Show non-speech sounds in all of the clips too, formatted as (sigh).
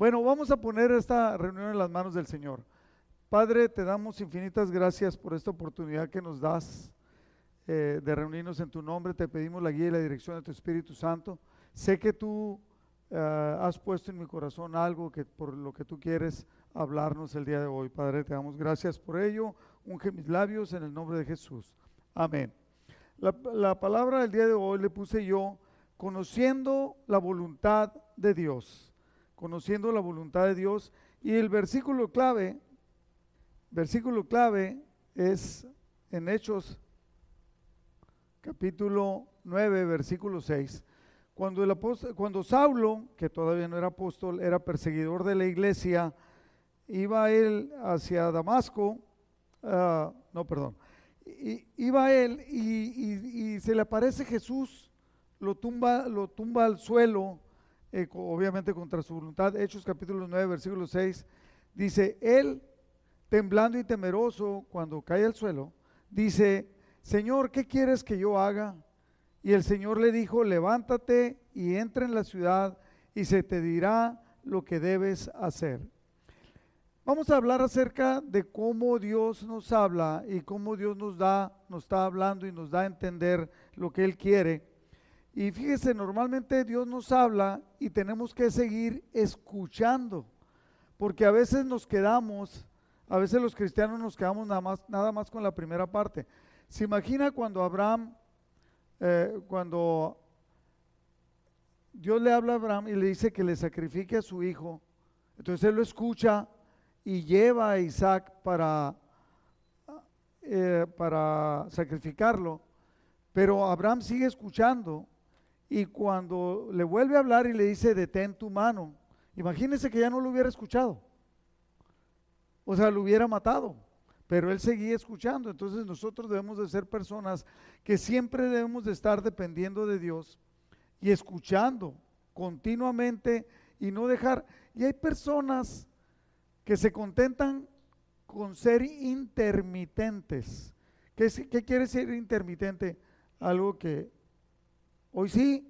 Bueno, vamos a poner esta reunión en las manos del Señor. Padre, te damos infinitas gracias por esta oportunidad que nos das eh, de reunirnos en tu nombre. Te pedimos la guía y la dirección de tu Espíritu Santo. Sé que tú eh, has puesto en mi corazón algo que por lo que tú quieres hablarnos el día de hoy. Padre, te damos gracias por ello. Unge mis labios en el nombre de Jesús. Amén. La, la palabra del día de hoy le puse yo, conociendo la voluntad de Dios conociendo la voluntad de Dios. Y el versículo clave, versículo clave es en Hechos capítulo 9, versículo 6. Cuando, el apóstol, cuando Saulo, que todavía no era apóstol, era perseguidor de la iglesia, iba él hacia Damasco, uh, no, perdón, iba él y, y, se le aparece Jesús, lo tumba, lo tumba al suelo eh, obviamente contra su voluntad. Hechos capítulo 9, versículo 6, dice, él, temblando y temeroso, cuando cae al suelo, dice, Señor, ¿qué quieres que yo haga? Y el Señor le dijo, levántate y entra en la ciudad y se te dirá lo que debes hacer. Vamos a hablar acerca de cómo Dios nos habla y cómo Dios nos da, nos está hablando y nos da a entender lo que Él quiere. Y fíjese, normalmente Dios nos habla y tenemos que seguir escuchando, porque a veces nos quedamos, a veces los cristianos nos quedamos nada más, nada más con la primera parte. Se imagina cuando Abraham, eh, cuando Dios le habla a Abraham y le dice que le sacrifique a su hijo, entonces él lo escucha y lleva a Isaac para, eh, para sacrificarlo, pero Abraham sigue escuchando y cuando le vuelve a hablar y le dice, detén tu mano, imagínese que ya no lo hubiera escuchado. O sea, lo hubiera matado. Pero él seguía escuchando. Entonces nosotros debemos de ser personas que siempre debemos de estar dependiendo de Dios y escuchando continuamente y no dejar. Y hay personas que se contentan con ser intermitentes. ¿Qué, qué quiere decir intermitente? Algo que Hoy sí,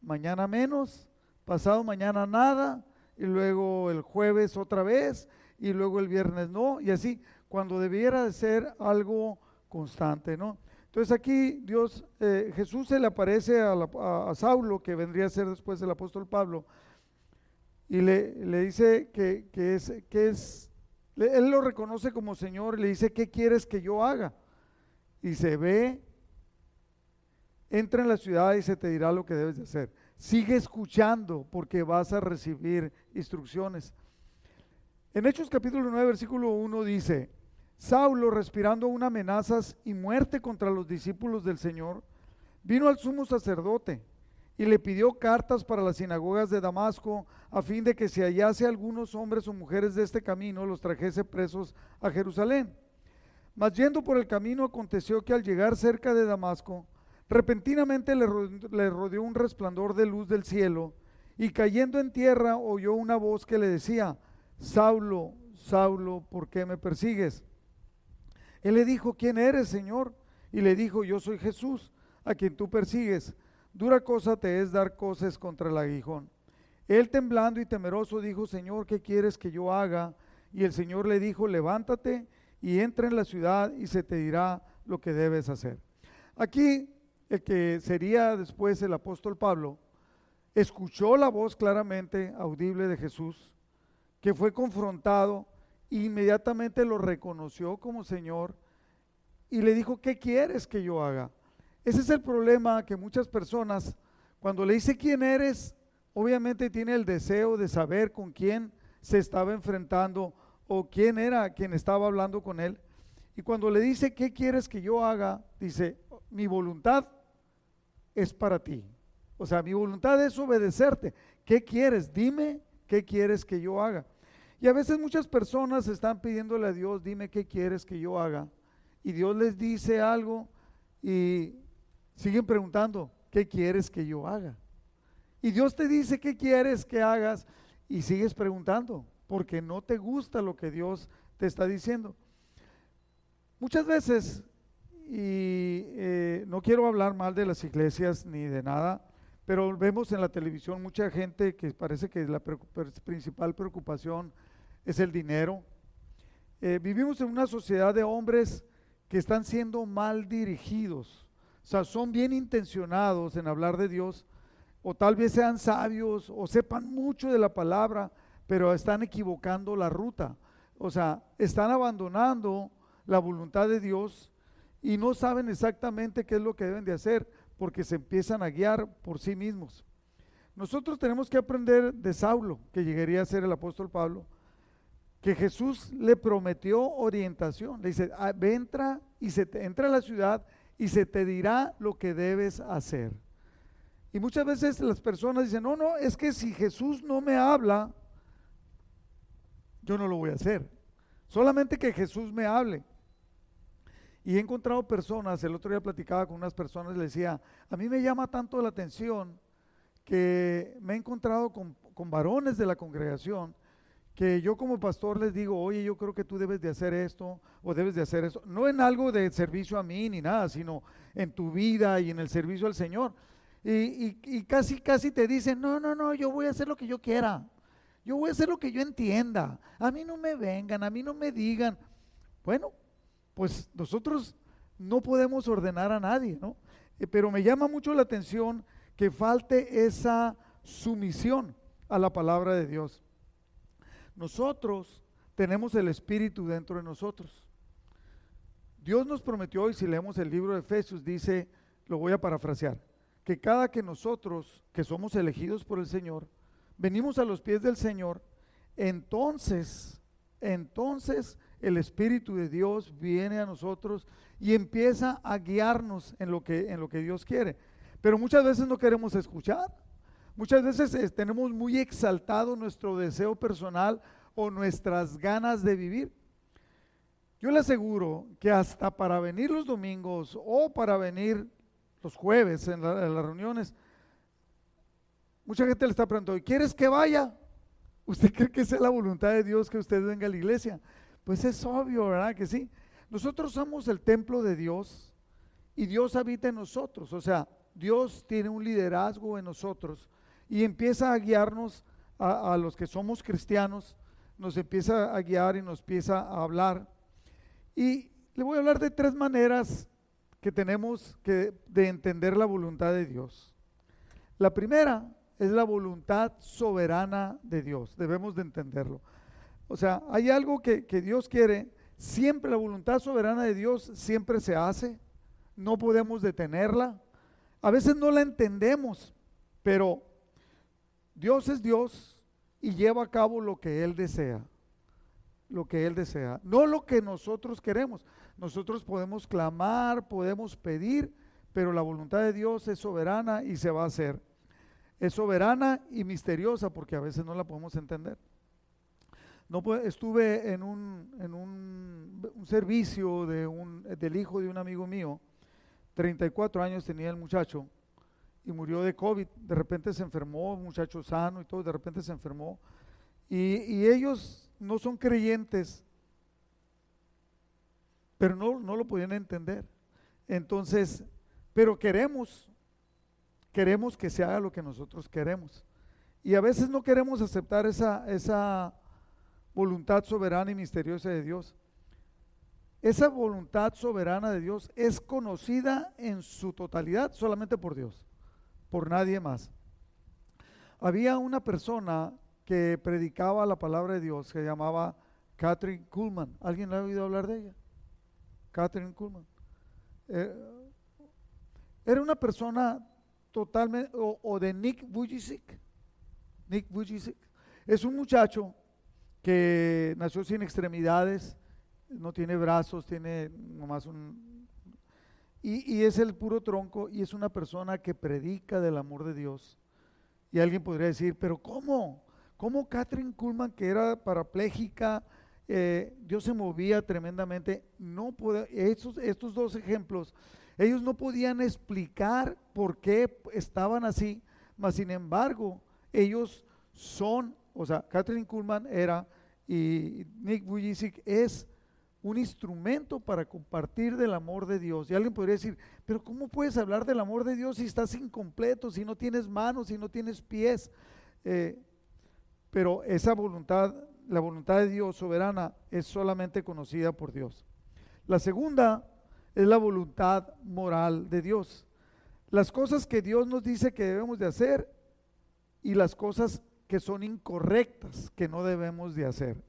mañana menos, pasado mañana nada, y luego el jueves otra vez, y luego el viernes no, y así, cuando debiera de ser algo constante, ¿no? Entonces aquí Dios, eh, Jesús se le aparece a, Saulo, que vendría a ser después el apóstol Pablo, y le, le dice que, que, es, que es, él lo reconoce como Señor, y le dice, ¿qué quieres que yo haga? Y se ve Entra en la ciudad y se te dirá lo que debes de hacer. Sigue escuchando porque vas a recibir instrucciones. En Hechos capítulo 9, versículo 1 dice, Saulo, respirando aún amenazas y muerte contra los discípulos del Señor, vino al sumo sacerdote y le pidió cartas para las sinagogas de Damasco, a fin de que si hallase algunos hombres o mujeres de este camino, los trajese presos a Jerusalén. Mas yendo por el camino, aconteció que al llegar cerca de Damasco, Repentinamente le, rodeó un resplandor de luz del cielo y cayendo en tierra oyó una voz que le decía, Saulo, Saulo, ¿por qué me persigues? Él le dijo, ¿quién eres, Señor? Y le dijo, yo soy Jesús, a quien tú persigues. Dura cosa te es dar cosas contra el aguijón. Él temblando y temeroso dijo, Señor, ¿qué quieres que yo haga? Y el Señor le dijo, levántate y entra en la ciudad y se te dirá lo que debes hacer. Aquí el que sería después el apóstol Pablo, escuchó la voz claramente audible de Jesús, que fue confrontado e inmediatamente lo reconoció como Señor y le dijo, ¿qué quieres que yo haga? Ese es el problema que muchas personas, cuando le dice quién eres, obviamente tiene el deseo de saber con quién se estaba enfrentando o quién era quien estaba hablando con él. Y cuando le dice, ¿qué quieres que yo haga? Dice, mi voluntad es para ti. O sea, mi voluntad es obedecerte. ¿Qué quieres? Dime qué quieres que yo haga. Y a veces muchas personas están pidiéndole a Dios, dime qué quieres que yo haga. Y Dios les dice algo y siguen preguntando, ¿qué quieres que yo haga? Y Dios te dice, ¿qué quieres que hagas? Y sigues preguntando, porque no te gusta lo que Dios te está diciendo. Muchas veces y eh, no quiero hablar mal de las iglesias ni de nada, pero vemos en la televisión mucha gente que parece que la principal preocupación es el dinero. Eh, vivimos en una sociedad de hombres que están siendo mal dirigidos, o sea, son bien intencionados en hablar de Dios, o tal vez sean sabios o sepan mucho de la palabra, pero están equivocando la ruta. O sea, están abandonando la voluntad de Dios y no saben exactamente qué es lo que deben de hacer porque se empiezan a guiar por sí mismos. Nosotros tenemos que aprender de Saulo, que llegaría a ser el apóstol Pablo, que Jesús le prometió orientación. Le dice, ah, entra y se entra a la ciudad y se te dirá lo que debes hacer. Y muchas veces las personas dicen, no, no, es que si Jesús no me habla, yo no lo voy a hacer. Solamente que Jesús me hable. Y he encontrado personas, el otro día platicaba con unas personas, le decía, a mí me llama tanto la atención que me he encontrado con, varones de la congregación que yo como pastor les digo, oye, yo creo que tú debes de hacer esto o debes de hacer eso, no en algo de servicio a mí ni nada, sino en tu vida y en el servicio al Señor. Y, y, casi, casi te dicen, no, no, no, yo voy a hacer lo que yo quiera, yo voy a hacer lo que yo entienda, a mí no me vengan, a mí no me digan. Bueno, pues nosotros no podemos ordenar a nadie, ¿no? Eh, pero me llama mucho la atención que falte esa sumisión a la palabra de Dios. Nosotros tenemos el Espíritu dentro de nosotros. Dios nos prometió, y si leemos el libro de Efesios, dice, lo voy a parafrasear, que cada que nosotros, que somos elegidos por el Señor, venimos a los pies del Señor, entonces, entonces el Espíritu de Dios viene a nosotros y empieza a guiarnos en lo que, en lo que Dios quiere. Pero muchas veces no queremos escuchar. Muchas veces eh, tenemos muy exaltado nuestro deseo personal o nuestras ganas de vivir. Yo le aseguro que hasta para venir los domingos o para venir los jueves en, en las reuniones, mucha gente le está preguntando, ¿quieres que vaya? ¿Usted cree que es la voluntad de Dios que usted venga a la iglesia? Pues es obvio, ¿verdad? Que sí. Nosotros somos el templo de Dios y Dios habita en nosotros. O sea, Dios tiene un liderazgo en nosotros y empieza a guiarnos a, los que somos cristianos, nos empieza a guiar y nos empieza a hablar. Y le voy a hablar de tres maneras que tenemos que, de entender la voluntad de Dios. La primera es la voluntad soberana de Dios, debemos de entenderlo. O sea, hay algo que, Dios quiere, siempre la voluntad soberana de Dios siempre se hace, no podemos detenerla. A veces no la entendemos, pero Dios es Dios y lleva a cabo lo que Él desea, lo que Él desea, no lo que nosotros queremos. Nosotros podemos clamar, podemos pedir, pero la voluntad de Dios es soberana y se va a hacer. Es soberana y misteriosa porque a veces no la podemos entender. No, estuve en, un, en un, servicio de un, del hijo de un amigo mío, 34 años tenía el muchacho y murió de COVID. De repente se enfermó, muchacho sano y todo, de repente se enfermó. Y, y ellos no son creyentes, pero no, no lo podían entender. Entonces, pero queremos, queremos que se haga lo que nosotros queremos. Y a veces no queremos aceptar esa, esa voluntad soberana y misteriosa de Dios. Esa voluntad soberana de Dios es conocida en su totalidad solamente por Dios, por nadie más. Había una persona que predicaba la palabra de Dios que llamaba Catherine Kuhlman. ¿Alguien ha oído hablar de ella? Catherine Kuhlman. Eh, era una persona totalmente, o, de Nick Vujicic. Nick Vujicic. Es un muchacho que nació sin extremidades, no tiene brazos, tiene nomás un... Y, es el puro tronco y es una persona que predica del amor de Dios. Y alguien podría decir, pero ¿cómo? ¿Cómo Catherine Kuhlman, que era parapléjica, eh, Dios se movía tremendamente? No puede, estos, estos dos ejemplos, ellos no podían explicar por qué estaban así, mas sin embargo, ellos son o sea, Catherine Kuhlman era y Nick Vujicic es un instrumento para compartir del amor de Dios. Y alguien podría decir, pero ¿cómo puedes hablar del amor de Dios si estás incompleto, si no tienes manos, si no tienes pies? Eh, pero esa voluntad, la voluntad de Dios soberana, es solamente conocida por Dios. La segunda es la voluntad moral de Dios. Las cosas que Dios nos dice que debemos de hacer y las cosas que son incorrectas que no debemos de hacer.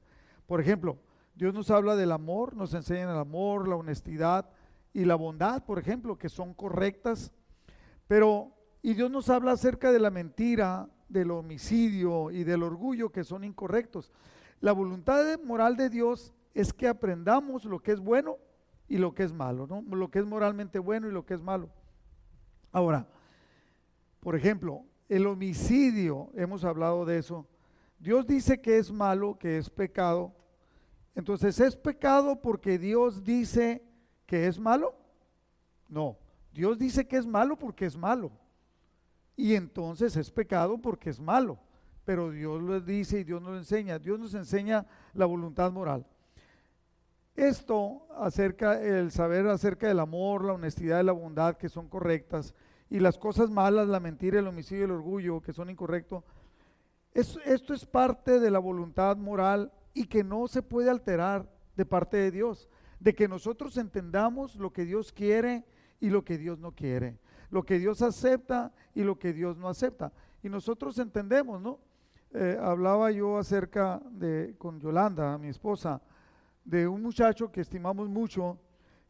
Por ejemplo, Dios nos habla del amor, nos enseña el amor, la honestidad y la bondad, por ejemplo, que son correctas. Pero, y Dios nos habla acerca de la mentira, del homicidio y del orgullo, que son incorrectos. La voluntad moral de Dios es que aprendamos lo que es bueno y lo que es malo, ¿no? Lo que es moralmente bueno y lo que es malo. Ahora, por ejemplo, el homicidio, hemos hablado de eso. Dios dice que es malo, que es pecado, entonces, ¿es pecado porque Dios dice que es malo? No, Dios dice que es malo porque es malo. Y entonces es pecado porque es malo. Pero Dios lo dice y Dios nos lo enseña. Dios nos enseña la voluntad moral. Esto acerca, el saber acerca del amor, la honestidad y la bondad que son correctas, y las cosas malas, la mentira, el homicidio el orgullo que son incorrectos, esto es parte de la voluntad moral y que no se puede alterar de parte de Dios, de que nosotros entendamos lo que Dios quiere y lo que Dios no quiere, lo que Dios acepta y lo que Dios no acepta. Y nosotros entendemos, ¿no? Eh, hablaba yo acerca de, con Yolanda, mi esposa, de un muchacho que estimamos mucho,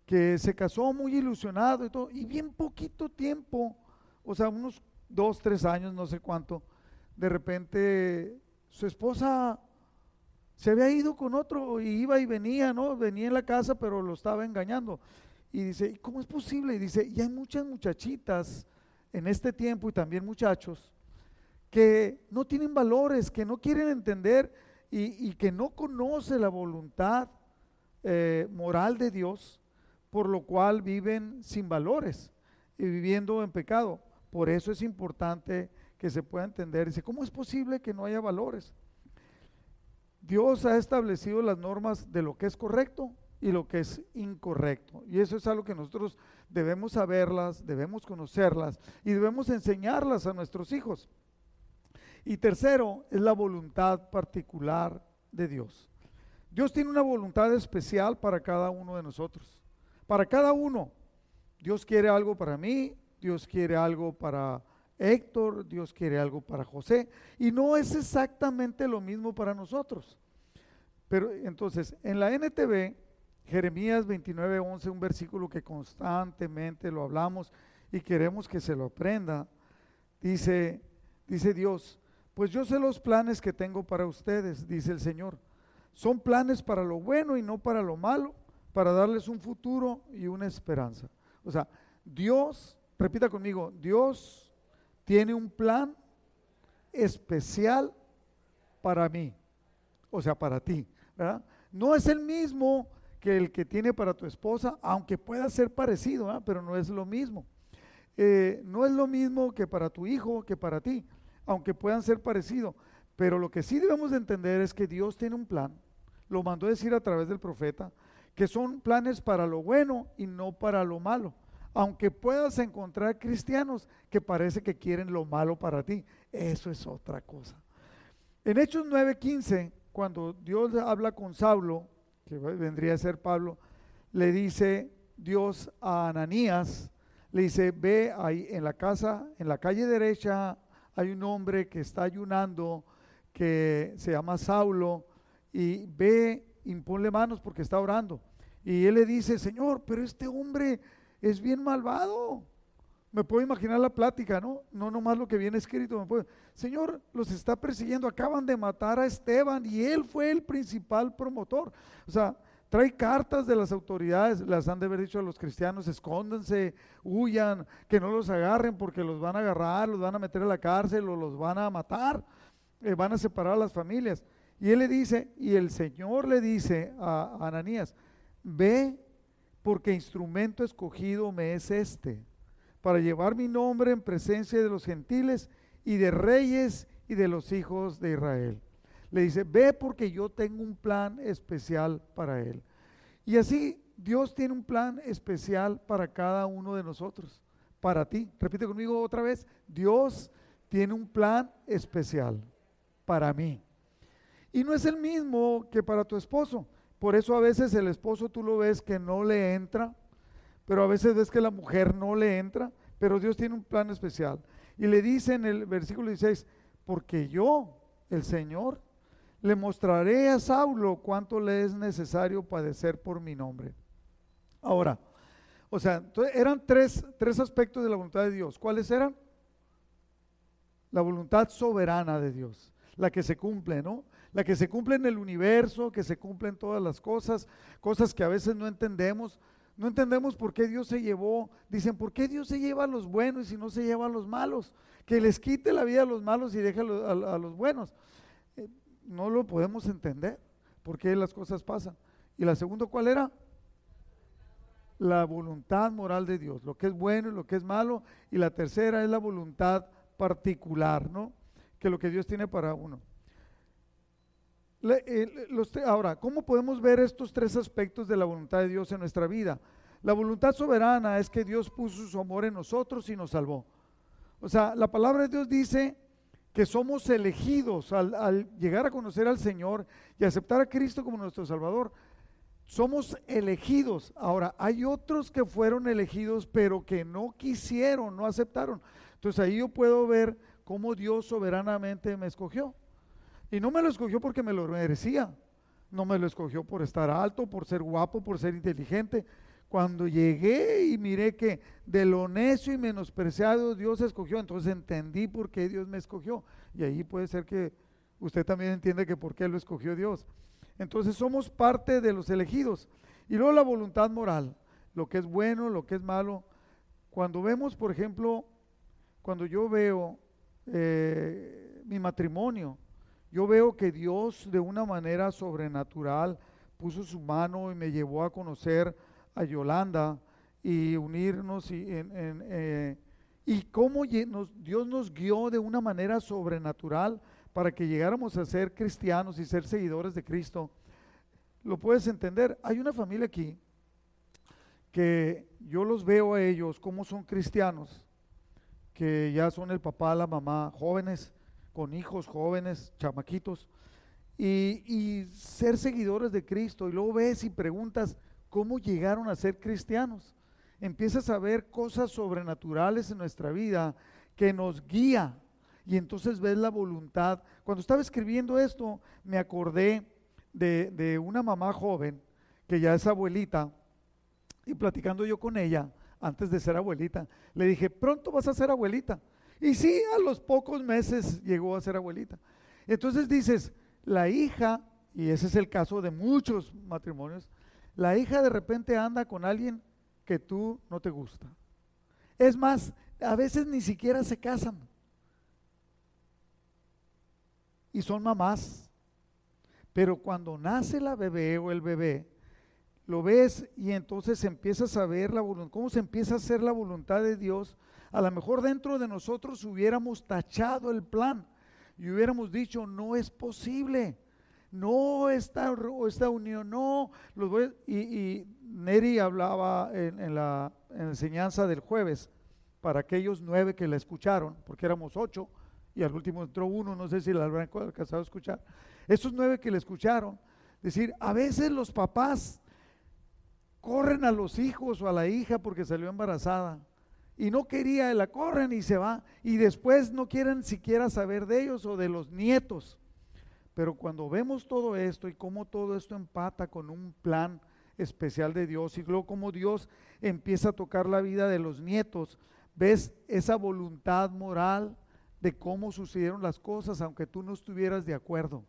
que se casó muy ilusionado y todo, y bien poquito tiempo, o sea, unos dos, tres años, no sé cuánto, de repente su esposa se había ido con otro y iba y venía, ¿no? Venía en la casa, pero lo estaba engañando. Y dice, ¿cómo es posible? Y dice, y hay muchas muchachitas en este tiempo y también muchachos que no tienen valores, que no quieren entender y, que no conocen la voluntad eh, moral de Dios, por lo cual viven sin valores y viviendo en pecado. Por eso es importante que se pueda entender. Dice, ¿cómo es posible que no haya valores? Dios ha establecido las normas de lo que es correcto y lo que es incorrecto. Y eso es algo que nosotros debemos saberlas, debemos conocerlas y debemos enseñarlas a nuestros hijos. Y tercero, es la voluntad particular de Dios. Dios tiene una voluntad especial para cada uno de nosotros. Para cada uno. Dios quiere algo para mí, Dios quiere algo para Héctor, Dios quiere algo para José, y no es exactamente lo mismo para nosotros. Pero entonces, en la NTV, Jeremías 29, 11, un versículo que constantemente lo hablamos y queremos que se lo aprenda, dice, dice Dios, pues yo sé los planes que tengo para ustedes, dice el Señor. Son planes para lo bueno y no para lo malo, para darles un futuro y una esperanza. O sea, Dios, repita conmigo, Dios tiene un plan especial para mí, o sea, para ti. No es el mismo que el que tiene para tu esposa, aunque pueda ser parecido, pero no es lo mismo. Eh, no es lo mismo que para tu hijo, que para ti, aunque puedan ser parecidos. Pero lo que sí debemos de entender es que Dios tiene un plan, lo mandó a decir a través del profeta, que son planes para lo bueno y no para lo malo aunque puedas encontrar cristianos que parece que quieren lo malo para ti, eso es otra cosa. En Hechos 9:15, cuando Dios habla con Saulo, que vendría a ser Pablo, le dice Dios a Ananías, le dice, ve ahí en la casa, en la calle derecha, hay un hombre que está ayunando, que se llama Saulo, y ve, imponle manos porque está orando. Y él le dice, Señor, pero este hombre es bien malvado. Me puedo imaginar la plática, ¿no? No nomás lo que viene escrito. Me puedo, Señor, los está persiguiendo. Acaban de matar a Esteban y él fue el principal promotor. O sea, trae cartas de las autoridades, las han de haber dicho a los cristianos, escóndanse, huyan, que no los agarren porque los van a agarrar, los van a meter a la cárcel o los van a matar, eh, van a separar a las familias. Y él le dice, y el Señor le dice a Ananías, ve porque instrumento escogido me es este, para llevar mi nombre en presencia de los gentiles y de reyes y de los hijos de Israel. Le dice, ve porque yo tengo un plan especial para él. Y así Dios tiene un plan especial para cada uno de nosotros, para ti. Repite conmigo otra vez, Dios tiene un plan especial para mí. Y no es el mismo que para tu esposo. Por eso a veces el esposo tú lo ves que no le entra, pero a veces ves que la mujer no le entra, pero Dios tiene un plan especial. Y le dice en el versículo 16, porque yo, el Señor, le mostraré a Saulo cuánto le es necesario padecer por mi nombre. Ahora, o sea, eran tres, tres aspectos de la voluntad de Dios. ¿Cuáles eran? La voluntad soberana de Dios, la que se cumple, ¿no? La que se cumple en el universo, que se cumplen todas las cosas, cosas que a veces no entendemos. No entendemos por qué Dios se llevó, dicen, ¿por qué Dios se lleva a los buenos y no se lleva a los malos? Que les quite la vida a los malos y deje a los, buenos. Eh, no lo podemos entender, por qué las cosas pasan. ¿Y la segunda cuál era? La voluntad moral de Dios, lo que es bueno y lo que es malo. Y la tercera es la voluntad particular, ¿no? Que lo que Dios tiene para uno. Eh, ahora, ¿cómo podemos ver estos tres aspectos de la voluntad de Dios en nuestra vida? La voluntad soberana es que Dios puso su amor en nosotros y nos salvó. O sea, la palabra de Dios dice que somos elegidos al, llegar a conocer al Señor y aceptar a Cristo como nuestro Salvador. Somos elegidos. Ahora, hay otros que fueron elegidos, pero que no quisieron, no aceptaron. Entonces ahí yo puedo ver cómo Dios soberanamente me escogió. Y no me lo escogió porque me lo merecía. No me lo escogió por estar alto, por ser guapo, por ser inteligente. Cuando llegué y miré que de lo necio y menospreciado Dios escogió, entonces entendí por qué Dios me escogió. Y ahí puede ser que usted también entiende que por qué lo escogió Dios. Entonces somos parte de los elegidos. Y luego la voluntad moral, lo que es bueno, lo que es malo. Cuando vemos, por ejemplo, cuando yo veo eh, mi matrimonio, yo veo que Dios de una manera sobrenatural puso su mano y me llevó a conocer a Yolanda y unirnos y, eh, y cómo Dios nos guió de una manera sobrenatural para que llegáramos a ser cristianos y ser seguidores de Cristo. Lo puedes entender. Hay una familia aquí que yo los veo a ellos como son cristianos, que ya son el papá, la mamá, jóvenes, con hijos jóvenes, chamaquitos, y, ser seguidores de Cristo. Y luego ves y preguntas cómo llegaron a ser cristianos. Empiezas a ver cosas sobrenaturales en nuestra vida que nos guía. Y entonces ves la voluntad. Cuando estaba escribiendo esto, me acordé de, de una mamá joven, que ya es abuelita, y platicando yo con ella, antes de ser abuelita, le dije, pronto vas a ser abuelita. Y sí, a los pocos meses llegó a ser abuelita. Entonces dices, la hija, y ese es el caso de muchos matrimonios, la hija de repente anda con alguien que tú no te gusta. Es más, a veces ni siquiera se casan. Y son mamás. Pero cuando nace la bebé o el bebé, lo ves y entonces empiezas a ver la voluntad, cómo se empieza a hacer la voluntad de Dios a lo mejor dentro de nosotros hubiéramos tachado el plan y hubiéramos dicho, no es posible, no esta, esta unión, no. Los y, y, Neri hablaba en, la, enseñanza del jueves para aquellos nueve que la escucharon, porque éramos ocho y al último entró uno, no sé si la habrán alcanzado a escuchar. Esos nueve que la escucharon, decir, a veces los papás corren a los hijos o a la hija porque salió embarazada y no quería, la corren y se va. Y después no quieren siquiera saber de ellos o de los nietos. Pero cuando vemos todo esto y cómo todo esto empata con un plan especial de Dios y luego cómo Dios empieza a tocar la vida de los nietos, ves esa voluntad moral de cómo sucedieron las cosas, aunque tú no estuvieras de acuerdo.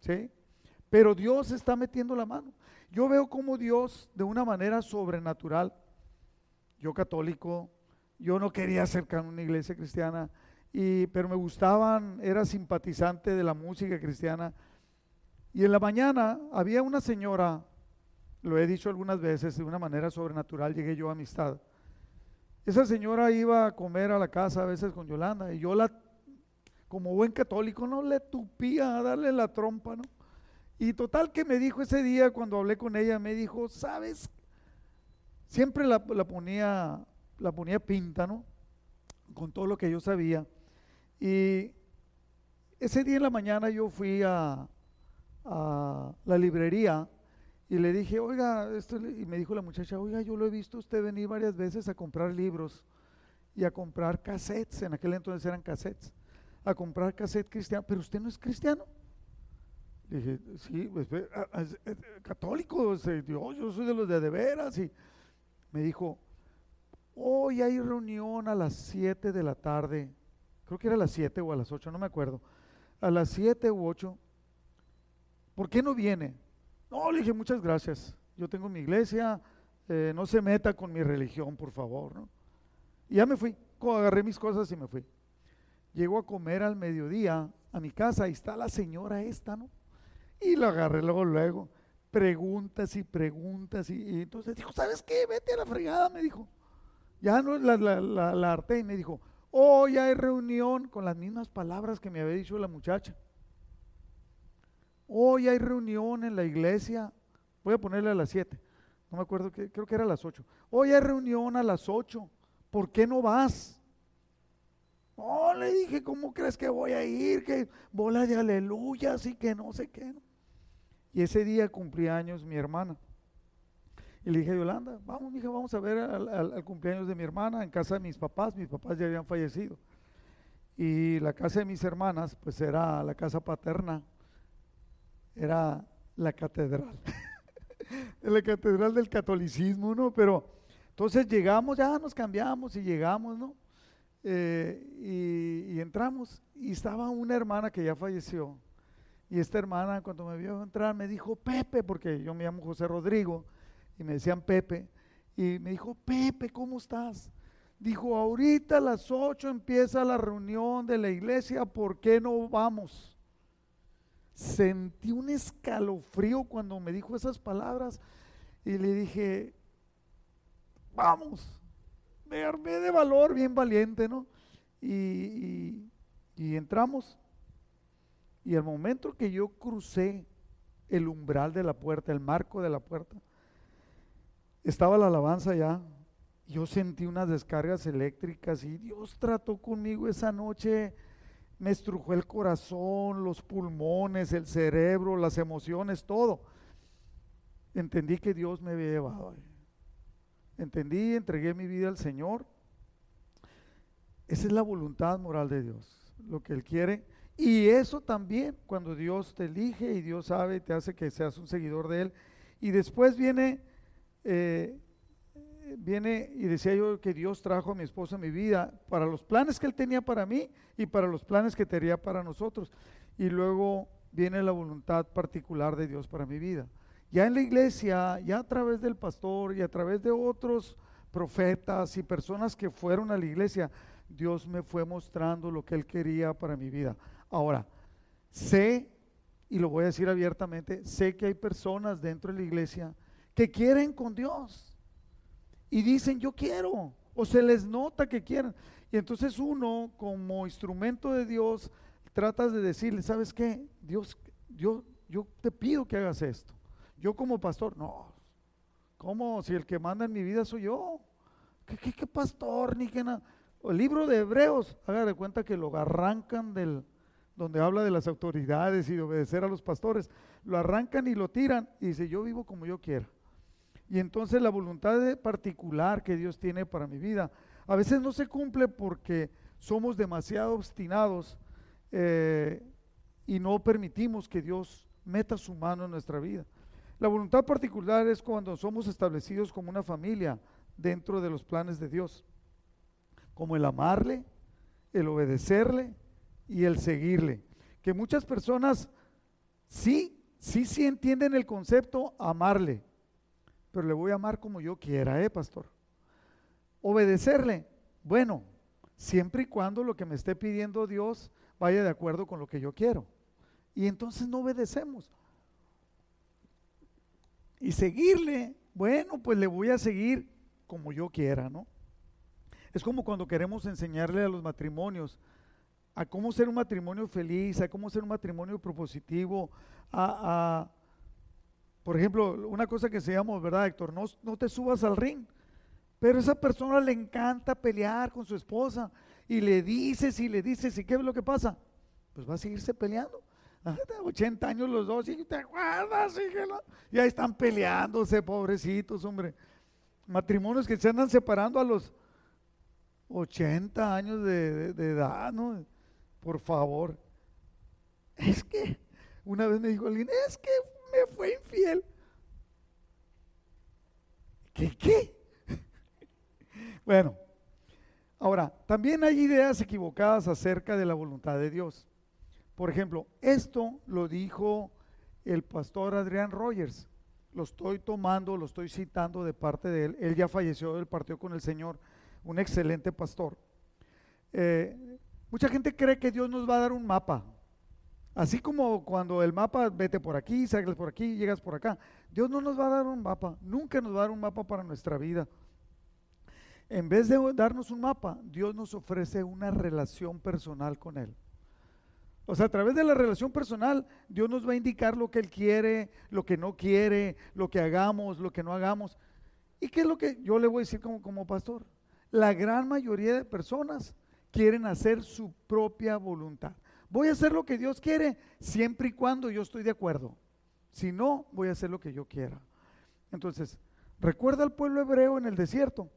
¿Sí? Pero Dios está metiendo la mano. Yo veo cómo Dios, de una manera sobrenatural, yo católico, yo no quería acercarme a una iglesia cristiana, y, pero me gustaban, era simpatizante de la música cristiana. Y en la mañana había una señora, lo he dicho algunas veces, de una manera sobrenatural llegué yo a amistad. Esa señora iba a comer a la casa a veces con Yolanda y yo la, como buen católico, no le tupía a darle la trompa, ¿no? Y total que me dijo ese día cuando hablé con ella, me dijo, ¿sabes? Siempre la, ponía, la ponía pinta, ¿no? Con todo lo que yo sabía. Y ese día en la mañana yo fui a, la librería y le dije, oiga, esto, y me dijo la muchacha, oiga, yo lo he visto usted venir varias veces a comprar libros y a comprar cassettes, en aquel entonces eran cassettes, a comprar cassette cristiano, pero usted no es cristiano. Dije, sí, pues, católico, Dios, yo soy de los de de veras. Y me dijo, hoy hay reunión a las 7 de la tarde, creo que era a las 7 o a las 8, no me acuerdo, a las 7 u 8. ¿Por qué no viene? No, le dije, muchas gracias. Yo tengo mi iglesia, eh, no se meta con mi religión, por favor. ¿no? Y ya me fui, agarré mis cosas y me fui. Llego a comer al mediodía a mi casa y está la señora esta, ¿no? Y lo agarré luego, luego. Preguntas y preguntas. Y, entonces dijo, ¿sabes qué? Vete a la fregada, me dijo. Ya no la, la, la, la me dijo, hoy hay reunión con las mismas palabras que me había dicho la muchacha. Hoy hay reunión en la iglesia. Voy a ponerle a las 7. No me acuerdo, que, creo que era a las 8. Hoy hay reunión a las 8. ¿Por qué no vas? Oh, le dije, ¿cómo crees que voy a ir? Que bola de aleluya, así que no sé qué. Y ese día cumplía años mi hermana. Y le dije a Yolanda, vamos, mija, vamos a ver al, cumpleaños de mi hermana en casa de mis papás. Mis papás ya habían fallecido. Y la casa de mis hermanas, pues era la casa paterna, era la catedral. (laughs) la catedral del catolicismo, ¿no? Pero entonces llegamos, ya nos cambiamos y llegamos, ¿no? Eh, y, y, entramos y estaba una hermana que ya falleció. Y esta hermana cuando me vio entrar me dijo, Pepe, porque yo me llamo José Rodrigo y me decían Pepe. Y me dijo, Pepe, ¿cómo estás? Dijo, ahorita a las 8 empieza la reunión de la iglesia, ¿por qué no vamos? Sentí un escalofrío cuando me dijo esas palabras y le dije, vamos, me armé de valor, bien valiente, ¿no? Y, y entramos. Y al momento que yo crucé el umbral de la puerta, el marco de la puerta, estaba la alabanza ya. Yo sentí unas descargas eléctricas y Dios trató conmigo esa noche me estrujó el corazón, los pulmones, el cerebro, las emociones, todo. Entendí que Dios me había llevado. Entendí, entregué mi vida al Señor. Esa es la voluntad moral de Dios, lo que Él quiere. Y eso también, cuando Dios te elige y Dios sabe te hace que seas un seguidor de Él. Y después viene eh, viene y decía yo que Dios trajo a mi esposa a mi vida para los planes que Él tenía para mí y para los planes que tenía para nosotros. Y luego viene la voluntad particular de Dios para mi vida. Ya en la iglesia, ya a través del pastor y a través de otros profetas y personas que fueron a la iglesia, Dios me fue mostrando lo que Él quería para mi vida. Ahora, sé, y lo voy a decir abiertamente, sé que hay personas dentro de la iglesia que quieren con Dios y dicen yo quiero, o se les nota que quieren. Y entonces uno como instrumento de Dios tratas de decirle, ¿sabes qué? Dios, yo, yo te pido que hagas esto. Yo como pastor, no, ¿cómo? Si el que manda en mi vida soy yo. ¿Qué, qué, pastor? Ni que nada. El libro de Hebreos, haga de cuenta que lo arrancan del, donde habla de las autoridades y de obedecer a los pastores, lo arrancan y lo tiran y dice, yo vivo como yo quiera. Y entonces la voluntad particular que Dios tiene para mi vida a veces no se cumple porque somos demasiado obstinados eh, y no permitimos que Dios meta su mano en nuestra vida. La voluntad particular es cuando somos establecidos como una familia dentro de los planes de Dios, como el amarle, el obedecerle y el seguirle. Que muchas personas sí, sí, sí entienden el concepto amarle, pero le voy a amar como yo quiera, ¿eh, pastor? Obedecerle, bueno, siempre y cuando lo que me esté pidiendo Dios vaya de acuerdo con lo que yo quiero. Y entonces no obedecemos. Y seguirle, bueno, pues le voy a seguir como yo quiera, ¿no? Es como cuando queremos enseñarle a los matrimonios a cómo ser un matrimonio feliz, a cómo ser un matrimonio propositivo, a, por ejemplo, una cosa que se llama, ¿verdad, Héctor? No, no te subas al ring, pero a esa persona le encanta pelear con su esposa y le dices y le dices, ¿y qué es lo que pasa? Pues va a seguirse peleando. 80 ah, años los dos, y te acuerdas, y ahí están peleándose, pobrecitos, hombre. Matrimonios que se andan separando a los 80 años de, edad, ¿no? Por favor. Es que, una vez me dijo alguien, es que me fue infiel. ¿Qué qué? (laughs) bueno, ahora, también hay ideas equivocadas acerca de la voluntad de Dios. Por ejemplo, esto lo dijo el pastor Adrián Rogers. Lo estoy tomando, lo estoy citando de parte de él. Él ya falleció, él partió con el Señor, un excelente pastor. Eh, mucha gente cree que Dios nos va a dar un mapa. Así como cuando el mapa, vete por aquí, sales por aquí, llegas por acá. Dios no nos va a dar un mapa, nunca nos va a dar un mapa para nuestra vida. En vez de darnos un mapa, Dios nos ofrece una relación personal con Él. O sea, a través de la relación personal, Dios nos va a indicar lo que Él quiere, lo que no quiere, lo que hagamos, lo que no hagamos. ¿Y qué es lo que yo le voy a decir como, como pastor? La gran mayoría de personas quieren hacer su propia voluntad. Voy a hacer lo que Dios quiere siempre y cuando yo estoy de acuerdo. Si no, voy a hacer lo que yo quiera. Entonces, recuerda al pueblo hebreo en el desierto.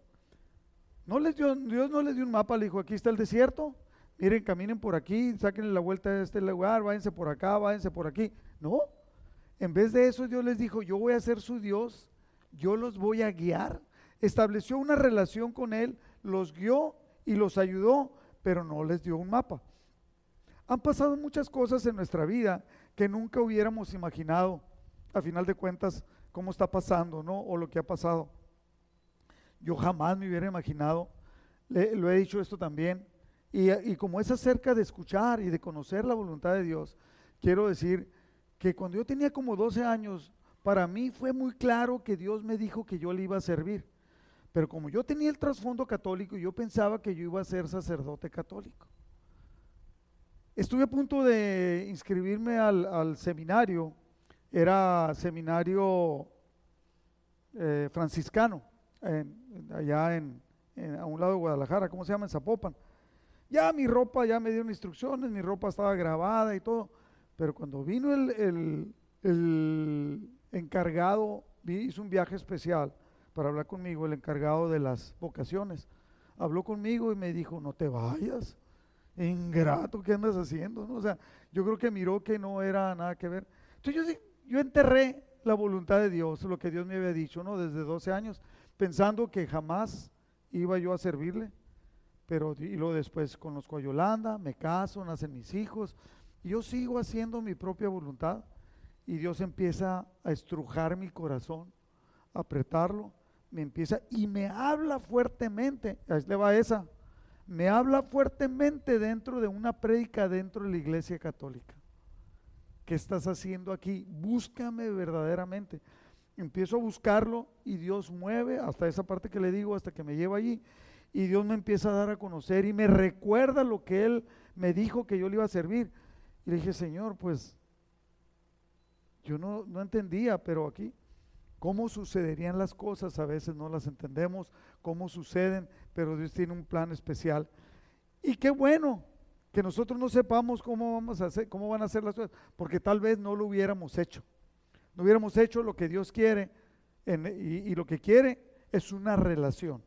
No les dio, Dios no les dio un mapa, le dijo, aquí está el desierto, miren, caminen por aquí, saquen la vuelta de este lugar, váyanse por acá, váyanse por aquí. No, en vez de eso Dios les dijo, yo voy a ser su Dios, yo los voy a guiar. Estableció una relación con Él, los guió y los ayudó, pero no les dio un mapa. Han pasado muchas cosas en nuestra vida que nunca hubiéramos imaginado, a final de cuentas, cómo está pasando, ¿no? O lo que ha pasado. Yo jamás me hubiera imaginado, lo he dicho esto también, y, como es acerca de escuchar y de conocer la voluntad de Dios, quiero decir que cuando yo tenía como 12 años, para mí fue muy claro que Dios me dijo que yo le iba a servir. Pero como yo tenía el trasfondo católico, yo pensaba que yo iba a ser sacerdote católico. Estuve a punto de inscribirme al, seminario, era seminario eh, franciscano, allá en, a un lado de Guadalajara, ¿cómo se llama? En Zapopan. Ya mi ropa, ya me dieron instrucciones, mi ropa estaba grabada y todo. Pero cuando vino el, encargado, hizo un viaje especial para hablar conmigo, el encargado de las vocaciones, habló conmigo y me dijo, no te vayas, ingrato, ¿qué andas haciendo? O sea, yo creo que miró que no era nada que ver. Entonces yo, yo enterré la voluntad de Dios, lo que Dios me había dicho, ¿no? Desde 12 años, pensando que jamás iba yo a servirle pero y luego después conozco a Yolanda, me caso, nacen mis hijos, y yo sigo haciendo mi propia voluntad y Dios empieza a estrujar mi corazón, a apretarlo, me empieza y me habla fuertemente, ahí le va esa, me habla fuertemente dentro de una prédica dentro de la iglesia católica. ¿Qué estás haciendo aquí? Búscame verdaderamente. Empiezo a buscarlo y Dios mueve hasta esa parte que le digo, hasta que me lleva allí y Dios me empieza a dar a conocer y me recuerda lo que Él me dijo que yo le iba a servir. Y le dije, Señor, pues yo no, no entendía, pero aquí, cómo sucederían las cosas, a veces no las entendemos, cómo suceden, pero Dios tiene un plan especial. Y qué bueno que nosotros no sepamos cómo vamos a hacer, cómo van a ser las cosas, porque tal vez no lo hubiéramos hecho. No hubiéramos hecho lo que Dios quiere y lo que quiere es una relación.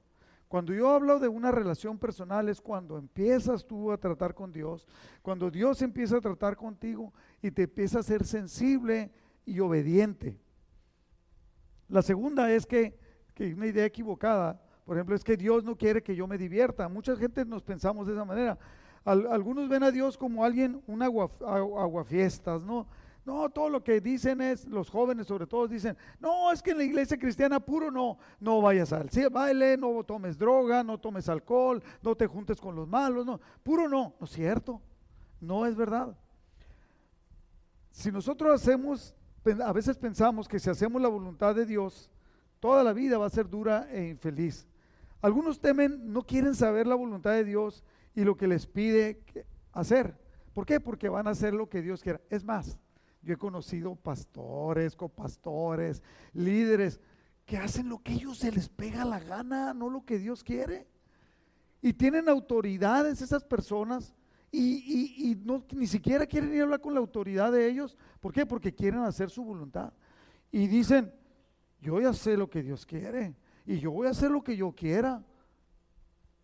Cuando yo hablo de una relación personal es cuando empiezas tú a tratar con Dios, cuando Dios empieza a tratar contigo y te empieza a ser sensible y obediente. La segunda es que, que una idea equivocada, por ejemplo, es que Dios no quiere que yo me divierta. Mucha gente nos pensamos de esa manera. algunos ven a Dios como alguien, un agua, aguafiestas, ¿no? No, todo lo que dicen es, los jóvenes sobre todo dicen, no, es que en la iglesia cristiana puro no, no vayas al baile, no tomes droga, no tomes alcohol, no te juntes con los malos, no, puro no, no es cierto, no es verdad. Si nosotros hacemos, a veces pensamos que si hacemos la voluntad de Dios, toda la vida va a ser dura e infeliz. Algunos temen, no quieren saber la voluntad de Dios y lo que les pide, hacer. ¿Por qué? Porque van a hacer lo que Dios quiera. Es más, yo he conocido pastores, copastores, líderes que hacen lo que ellos se les pega la gana, no lo que Dios quiere. Y tienen autoridades esas personas y, no, ni siquiera quieren ir a hablar con la autoridad de ellos. ¿Por qué? Porque quieren hacer su voluntad. Y dicen, yo ya sé lo que Dios quiere y yo voy a hacer lo que yo quiera.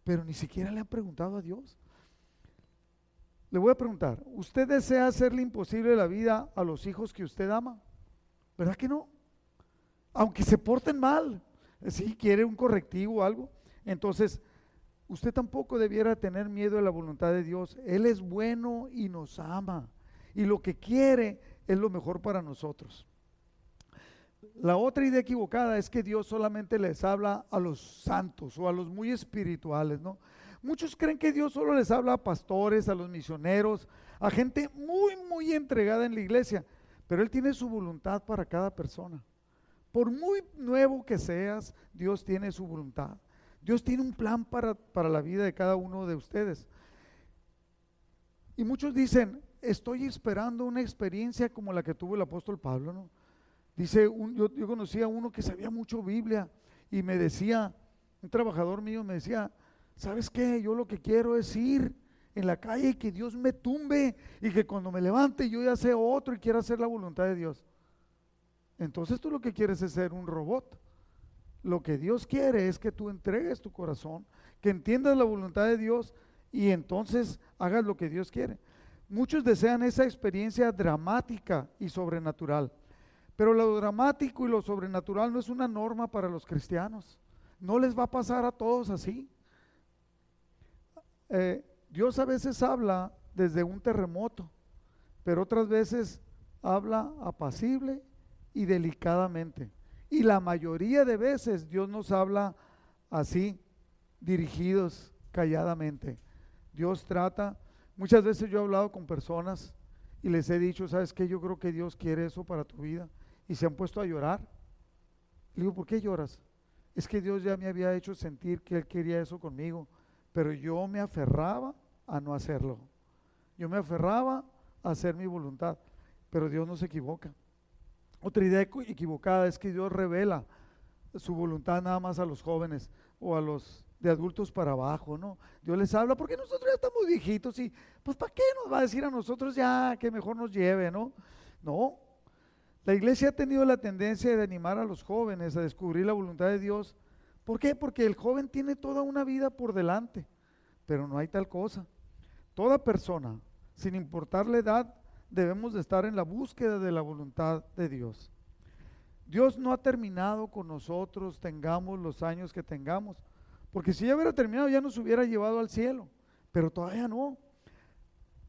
Pero ni siquiera le han preguntado a Dios. Le voy a preguntar, ¿usted desea hacerle imposible la vida a los hijos que usted ama? ¿Verdad que no? Aunque se porten mal, si quiere un correctivo o algo. Entonces, usted tampoco debiera tener miedo de la voluntad de Dios. Él es bueno y nos ama. Y lo que quiere es lo mejor para nosotros. La otra idea equivocada es que Dios solamente les habla a los santos o a los muy espirituales, ¿no? Muchos creen que Dios solo les habla a pastores, a los misioneros, a gente muy, muy entregada en la iglesia, pero Él tiene su voluntad para cada persona. Por muy nuevo que seas, Dios tiene su voluntad. Dios tiene un plan para, para la vida de cada uno de ustedes. Y muchos dicen, estoy esperando una experiencia como la que tuvo el apóstol Pablo, ¿no? Dice, yo, yo conocía a uno que sabía mucho Biblia y me decía, un trabajador mío me decía, ¿sabes qué? Yo lo que quiero es ir en la calle y que Dios me tumbe y que cuando me levante yo ya sea otro y quiera hacer la voluntad de Dios. Entonces tú lo que quieres es ser un robot. Lo que Dios quiere es que tú entregues tu corazón, que entiendas la voluntad de Dios y entonces hagas lo que Dios quiere. Muchos desean esa experiencia dramática y sobrenatural, pero lo dramático y lo sobrenatural no es una norma para los cristianos. No les va a pasar a todos así. Eh, Dios a veces habla desde un terremoto, pero otras veces habla apacible y delicadamente. Y la mayoría de veces Dios nos habla así, dirigidos calladamente. Dios trata, muchas veces yo he hablado con personas y les he dicho, ¿sabes qué? Yo creo que Dios quiere eso para tu vida. Y se han puesto a llorar. Le digo, ¿por qué lloras? Es que Dios ya me había hecho sentir que Él quería eso conmigo pero yo me aferraba a no hacerlo. Yo me aferraba a hacer mi voluntad, pero Dios no se equivoca. Otra idea equivocada es que Dios revela su voluntad nada más a los jóvenes o a los de adultos para abajo, ¿no? Dios les habla porque nosotros ya estamos viejitos y pues ¿para qué nos va a decir a nosotros ya que mejor nos lleve, ¿no? No. La iglesia ha tenido la tendencia de animar a los jóvenes a descubrir la voluntad de Dios ¿Por qué? Porque el joven tiene toda una vida por delante, pero no hay tal cosa. Toda persona, sin importar la edad, debemos de estar en la búsqueda de la voluntad de Dios. Dios no ha terminado con nosotros, tengamos los años que tengamos, porque si ya hubiera terminado ya nos hubiera llevado al cielo, pero todavía no.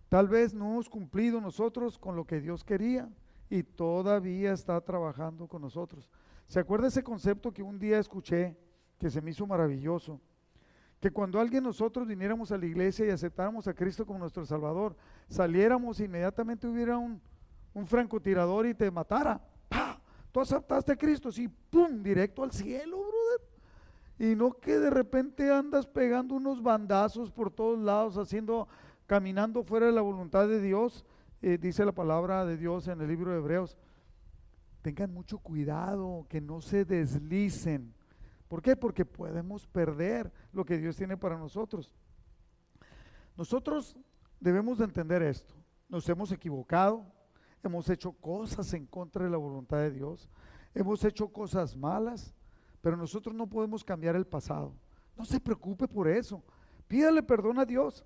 Tal vez no hemos cumplido nosotros con lo que Dios quería y todavía está trabajando con nosotros. ¿Se acuerda ese concepto que un día escuché? que se me hizo maravilloso. Que cuando alguien nosotros viniéramos a la iglesia y aceptáramos a Cristo como nuestro Salvador, saliéramos e inmediatamente hubiera un, un francotirador y te matara. ¡Pah! Tú aceptaste a Cristo, sí, ¡pum! Directo al cielo, brother. Y no que de repente andas pegando unos bandazos por todos lados, haciendo, caminando fuera de la voluntad de Dios, eh, dice la palabra de Dios en el libro de Hebreos. Tengan mucho cuidado, que no se deslicen ¿Por qué? Porque podemos perder lo que Dios tiene para nosotros. Nosotros debemos de entender esto. Nos hemos equivocado, hemos hecho cosas en contra de la voluntad de Dios, hemos hecho cosas malas, pero nosotros no podemos cambiar el pasado. No se preocupe por eso. Pídale perdón a Dios.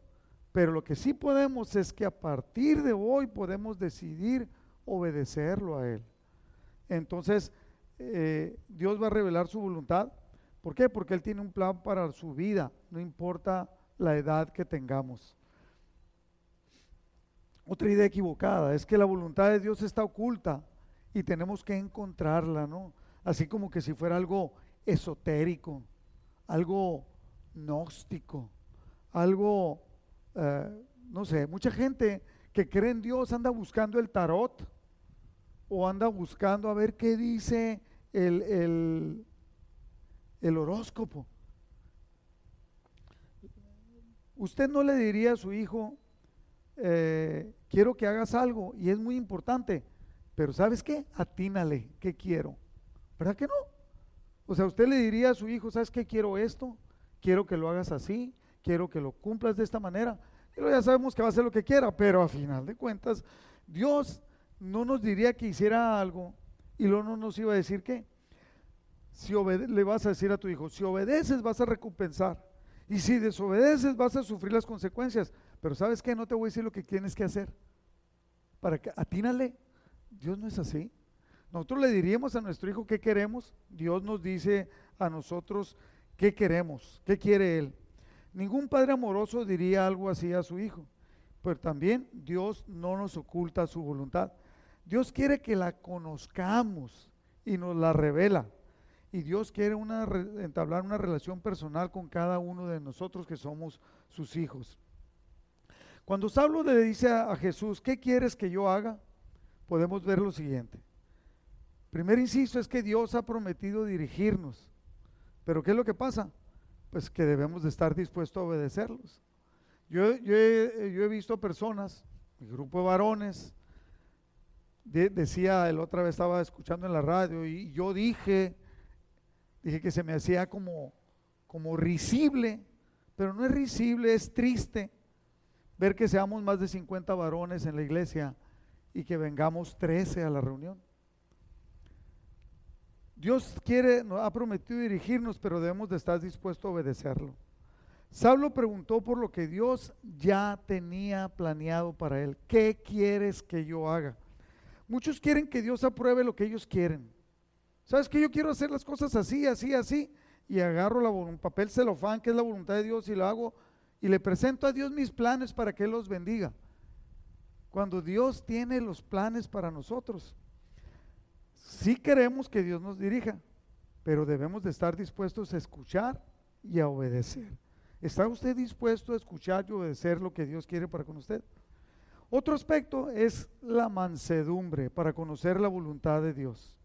Pero lo que sí podemos es que a partir de hoy podemos decidir obedecerlo a Él. Entonces, eh, Dios va a revelar su voluntad ¿Por qué? Porque Él tiene un plan para su vida, no importa la edad que tengamos. Otra idea equivocada es que la voluntad de Dios está oculta y tenemos que encontrarla, ¿no? Así como que si fuera algo esotérico, algo gnóstico, algo, eh, no sé, mucha gente que cree en Dios anda buscando el tarot o anda buscando a ver qué dice el, el el horóscopo. Usted no le diría a su hijo, eh, quiero que hagas algo y es muy importante, pero ¿sabes qué? Atínale, ¿qué quiero? ¿Verdad que no? O sea, usted le diría a su hijo, ¿sabes qué? Quiero esto, quiero que lo hagas así, quiero que lo cumplas de esta manera. Y luego ya sabemos que va a hacer lo que quiera, pero a final de cuentas, Dios no nos diría que hiciera algo y luego no nos iba a decir qué. Si le vas a decir a tu hijo, si obedeces vas a recompensar. Y si desobedeces vas a sufrir las consecuencias. Pero sabes qué, no te voy a decir lo que tienes que hacer. Para que atínale. Dios no es así. Nosotros le diríamos a nuestro hijo qué queremos. Dios nos dice a nosotros qué queremos, qué quiere Él. Ningún padre amoroso diría algo así a su hijo. Pero también Dios no nos oculta su voluntad. Dios quiere que la conozcamos y nos la revela. Y Dios quiere entablar una relación personal con cada uno de nosotros que somos sus hijos. Cuando Saulo le dice a, Jesús, ¿qué quieres que yo haga? Podemos ver lo siguiente. Primer inciso es que Dios ha prometido dirigirnos. Pero ¿qué es lo que pasa? Pues que debemos de estar dispuestos a obedecerlos. Yo, yo, he, visto personas, mi grupo de varones, decía, el otra vez estaba escuchando en la radio y yo dije, dije que se me hacía como, como risible, pero no es risible, es triste ver que seamos más de 50 varones en la iglesia y que vengamos 13 a la reunión. Dios quiere, ha prometido dirigirnos, pero debemos de estar dispuestos a obedecerlo. Saulo preguntó por lo que Dios ya tenía planeado para él. ¿Qué quieres que yo haga? Muchos quieren que Dios apruebe lo que ellos quieren. ¿Sabes que yo quiero hacer las cosas así, así, así? Y agarro la, un papel celofán, que es la voluntad de Dios, y lo hago y le presento a Dios mis planes para que Él los bendiga. Cuando Dios tiene los planes para nosotros. Sí queremos que Dios nos dirija, pero debemos de estar dispuestos a escuchar y a obedecer. ¿Está usted dispuesto a escuchar y obedecer lo que Dios quiere para con usted? Otro aspecto es la mansedumbre para conocer la voluntad de Dios.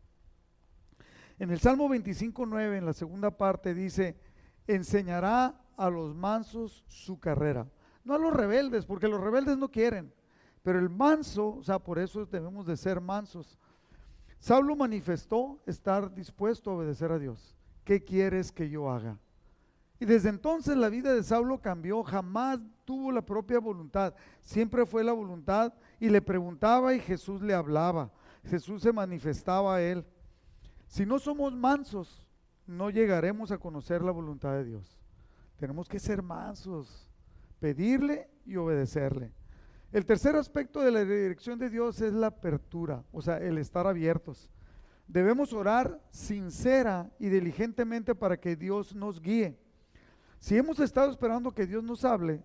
En el Salmo 25.9, en la segunda parte, dice, enseñará a los mansos su carrera. No a los rebeldes, porque los rebeldes no quieren, pero el manso, o sea, por eso debemos de ser mansos, Saulo manifestó estar dispuesto a obedecer a Dios. ¿Qué quieres que yo haga? Y desde entonces la vida de Saulo cambió, jamás tuvo la propia voluntad, siempre fue la voluntad y le preguntaba y Jesús le hablaba, Jesús se manifestaba a él. Si no somos mansos, no llegaremos a conocer la voluntad de Dios. Tenemos que ser mansos, pedirle y obedecerle. El tercer aspecto de la dirección de Dios es la apertura, o sea, el estar abiertos. Debemos orar sincera y diligentemente para que Dios nos guíe. Si hemos estado esperando que Dios nos hable,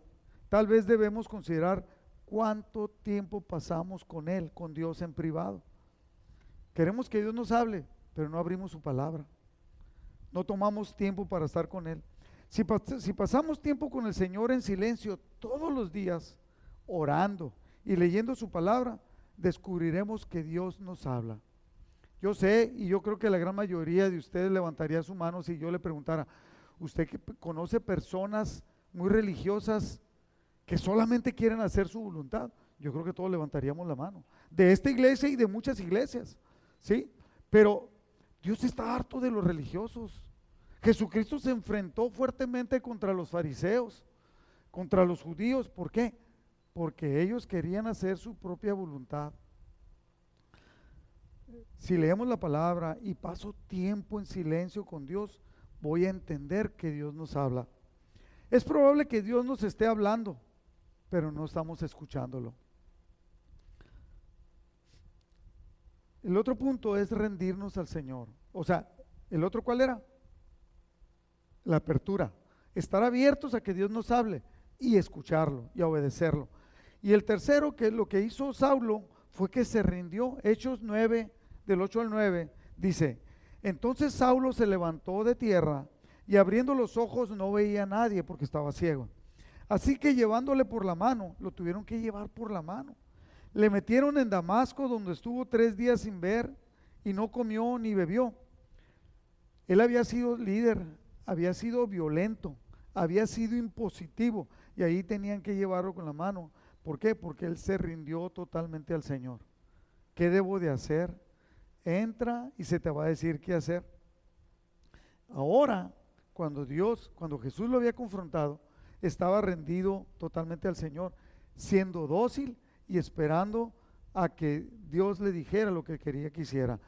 tal vez debemos considerar cuánto tiempo pasamos con Él, con Dios en privado. Queremos que Dios nos hable, pero no abrimos su palabra. No tomamos tiempo para estar con Él. Si, pasamos tiempo con el Señor en silencio todos los días, orando y leyendo su palabra, descubriremos que Dios nos habla. Yo sé y yo creo que la gran mayoría de ustedes levantaría su mano si yo le preguntara, ¿usted que conoce personas muy religiosas que solamente quieren hacer su voluntad? Yo creo que todos levantaríamos la mano. De esta iglesia y de muchas iglesias, ¿sí? Pero Dios está harto de los religiosos. Jesucristo se enfrentó fuertemente contra los fariseos, contra los judíos. ¿Por qué? porque ellos querían hacer su propia voluntad. Si leemos la palabra y paso tiempo en silencio con Dios, voy a entender que Dios nos habla. Es probable que Dios nos esté hablando, pero no estamos escuchándolo. El otro punto es rendirnos al Señor. O sea, ¿el otro cuál era? La apertura. Estar abiertos a que Dios nos hable y escucharlo y obedecerlo. Y el tercero, que lo que hizo Saulo, fue que se rindió. Hechos 9, del 8 al 9, dice, entonces Saulo se levantó de tierra y abriendo los ojos no veía a nadie porque estaba ciego. Así que llevándole por la mano, lo tuvieron que llevar por la mano. Le metieron en Damasco donde estuvo tres días sin ver y no comió ni bebió. Él había sido líder, había sido violento, había sido impositivo y ahí tenían que llevarlo con la mano ¿Por qué? Porque él se rindió totalmente al Señor. ¿Qué debo de hacer? Entra y se te va a decir qué hacer. Ahora, cuando Dios, cuando Jesús lo había confrontado, estaba rendido totalmente al Señor, siendo dócil y esperando a que Dios le dijera lo que quería que hiciera.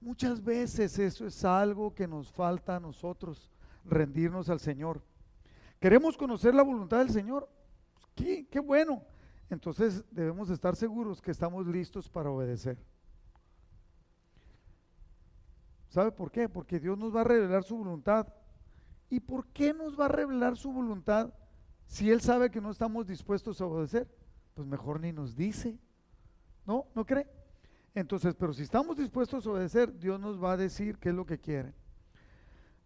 Muchas veces eso es algo que nos falta a nosotros, rendirnos al Señor. ¿Queremos conocer la voluntad del Señor? Qué, qué bueno. Entonces debemos estar seguros que estamos listos para obedecer. ¿Sabe por qué? Porque Dios nos va a revelar su voluntad. ¿Y por qué nos va a revelar su voluntad si Él sabe que no estamos dispuestos a obedecer? Pues mejor ni nos dice. ¿No? ¿No cree? Entonces, pero si estamos dispuestos a obedecer, Dios nos va a decir qué es lo que quiere.